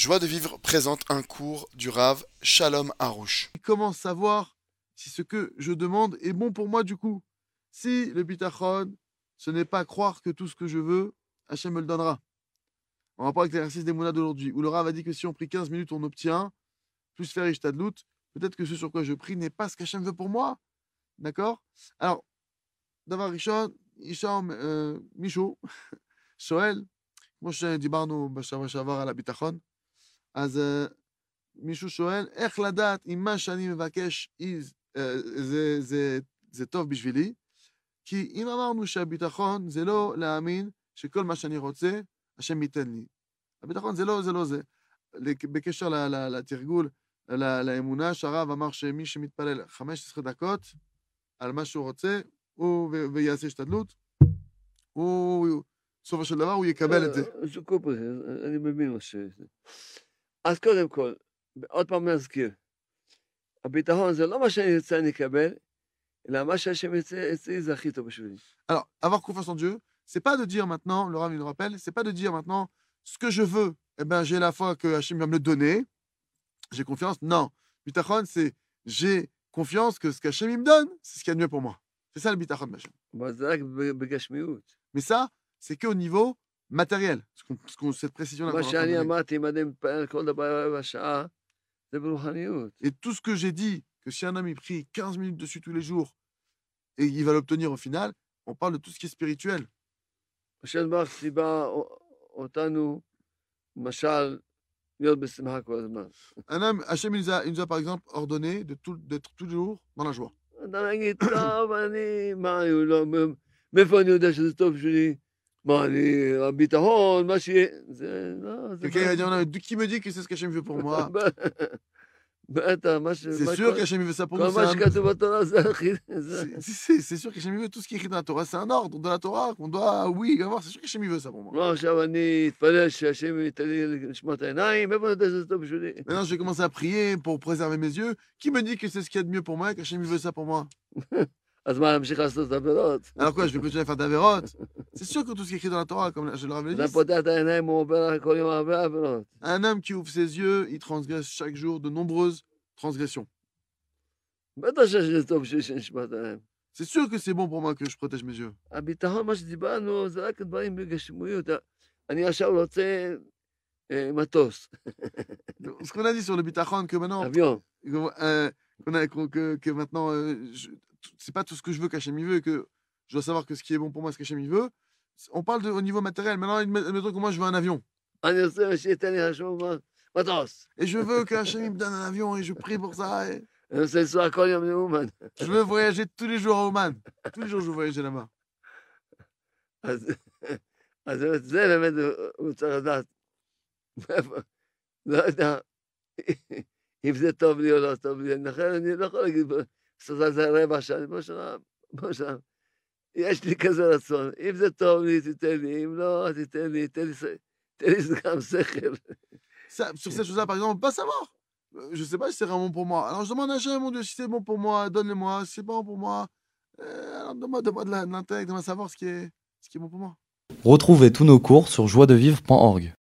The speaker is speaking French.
Joie de vivre présente un cours du Rave Shalom Harouche. Comment savoir si ce que je demande est bon pour moi du coup Si le bitachon, ce n'est pas croire que tout ce que je veux, Hachem me le donnera. En rapport avec l'exercice des monades d'aujourd'hui, où le Rav a dit que si on prie 15 minutes, on obtient, plus faire Ishtadlout, peut-être que ce sur quoi je prie n'est pas ce qu'Hachem veut pour moi. D'accord? Alors, d'avoir Richon, Isham, euh, Michaud, Soel, moi je suis un dibarno, à la bitachon. אז מישהו שואל, איך לדעת אם מה שאני מבקש זה, זה, זה טוב בשבילי? כי אם אמרנו שהביטחון זה לא להאמין שכל מה שאני רוצה, השם ייתן לי. הביטחון זה לא זה, לא זה. בקשר לתרגול, לאמונה, שהרב אמר שמי שמתפלל 15 דקות על מה שהוא רוצה, הוא ויעשה השתדלות, הוא בסופו של דבר הוא יקבל את זה. אני מבין מה ש... אז קודם כל, עוד פעם נזכיר, הביטחון זה לא מה שאני רוצה אני אקבל, אלא מה שהשם יצא אצלי זה הכי טוב בשבילי. Alors, avoir confiance en Dieu, c'est pas de dire maintenant, le Rav il nous rappelle, c'est pas de dire maintenant ce que je veux, eh ben j'ai la foi que Hachem va me le donner, j'ai confiance. Non, bitachon c'est j'ai confiance que ce qu'Hachem il me donne, c'est ce qu'il y a de mieux pour moi. C'est ça le bitachon d'Hachem. Mais ça, c'est qu'au niveau matériel. Ce qu'on, ce qu'on, cette précision-là. Et tout ce que j'ai dit, que si un homme il prie 15 minutes dessus tous les jours et il va l'obtenir au final, on parle de tout ce qui est spirituel. Un homme, Hachem il nous, a, il nous a par exemple ordonné de tout, d'être toujours dans la joie. הביטחון, מה שיהיה, זה לא, זה... Quelqu'un va dire, qui me dit que c'est ce qu'Hachem veut pour moi בטח, מה ש... C'est sûr qu'Hachem veut ça pour nous. כל מה שכתוב בתורה זה הכי... C'est sûr qu'Hachem veut tout ce qui est écrit dans la Torah, c'est un ordre de la Torah qu'on doit, oui, avoir, c'est sûr qu'Hachem veut ça pour moi. לא, עכשיו אני אתפלל שהשם ייתן לי לשמוע את העיניים, מאיפה אני יודע שזה טוב בשבילי? Maintenant, je vais commencer à prier pour préserver mes yeux. Qui me dit que c'est ce qu'il y a de mieux pour moi, qu'Hachem veut ça pour moi אז מה, להמשיך לעשות את העבירות? Alors quoi, je vais continuer à faire d'Averot C'est sûr que tout ce qui est écrit dans la Torah, comme je le rappelais, אדם פותח את העיניים, הוא עובר כל יום הרבה עבירות. un homme qui ouvre ses yeux, il transgresse chaque jour de nombreuses transgressions. בטח שזה טוב שנשמע את העיניים. C'est sûr que c'est bon pour moi que je protège mes yeux. הביטחון, מה שדיברנו, זה רק דברים בגשמיות. אני עכשיו רוצה אה, מטוס. Ce qu'on a dit sur le bitachon, que maintenant, אביון. euh, qu'on a- qu'on- que, que maintenant, euh, je- c'est pas tout ce que je veux qu'Hachem il veut, et que je dois savoir que ce qui est bon pour moi, c'est qu'Hachem il veut. On parle de, au niveau matériel. Maintenant, admettons que moi, je veux un avion. אני רוצה שייתן לי השם מטוס. Et je veux qu'Hachem il me donne un avion et je prie pour ça. et אני רוצה לנסוע כל יום לאומן. je veux voyager tous les jours à Oman. Tous les jours, je veux voyager là-bas. אז אז באמת, זה באמת הוא צריך לדעת. מאיפה- לא יודע אם זה טוב לי או לא טוב לי. לכן אני לא יכול להגיד, לעשות על זה רבע שעה. בוא שנה, בוא שנה. יש לי כזה רצון. אם זה טוב לי, תיתן לי. אם לא, תיתן לי, תן לי ש- תן לי גם שכל. Ça, sur ces choses-là, par exemple, on peut pas savoir. Euh, Je sais pas si c'est vraiment bon pour moi. Alors je demande à Hachem, mon Dieu, si c'est bon pour moi, donne-le-moi. Si c'est pas bon pour moi, euh, alors donne-moi donne de la- de l'intellect, donne-moi savoir ce qui est, ce qui est bon pour moi. Retrouvez tous nos cours sur joiedevivre.org.